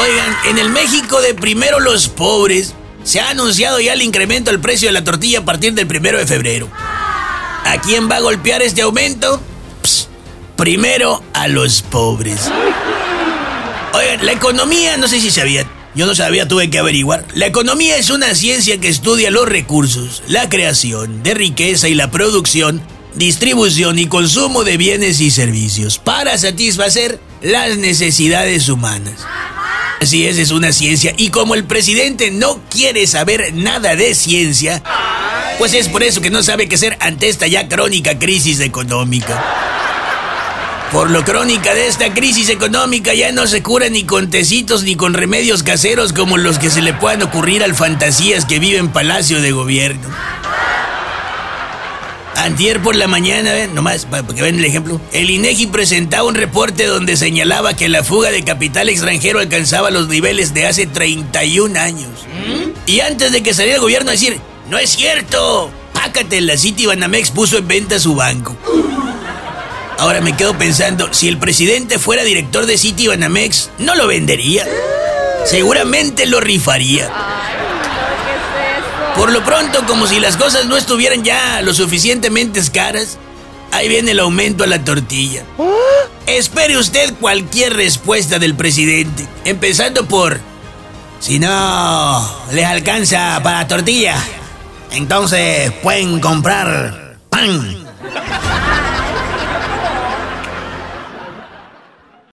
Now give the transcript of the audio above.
Oigan, en el México de primero los pobres se ha anunciado ya el incremento del precio de la tortilla a partir del primero de febrero. ¿A quién va a golpear este aumento? primero a los pobres. Oigan, la economía, no sé si sabían, yo no sabía, tuve que averiguar. La economía es una ciencia que estudia los recursos, la creación de riqueza y la producción, distribución y consumo de bienes y servicios para satisfacer las necesidades humanas. Así es, es una ciencia. Y como el presidente no quiere saber nada de ciencia, pues es por eso que no sabe qué hacer ante esta ya crónica crisis económica. Por lo crónica de esta crisis económica ya no se cura ni con tecitos ni con remedios caseros como los que se le puedan ocurrir al fantasías que vive en Palacio de Gobierno. Antier por la mañana, ¿ven? nomás para que vean el ejemplo, el INEGI presentaba un reporte donde señalaba que la fuga de capital extranjero alcanzaba los niveles de hace 31 años. Y antes de que saliera el gobierno a decir, no es cierto, pácate, la City Banamex puso en venta su banco. Ahora me quedo pensando, si el presidente fuera director de City Banamex, ¿no lo vendería? Seguramente lo rifaría. Por lo pronto, como si las cosas no estuvieran ya lo suficientemente caras, ahí viene el aumento a la tortilla. Espere usted cualquier respuesta del presidente, empezando por, si no les alcanza para la tortilla, entonces pueden comprar pan.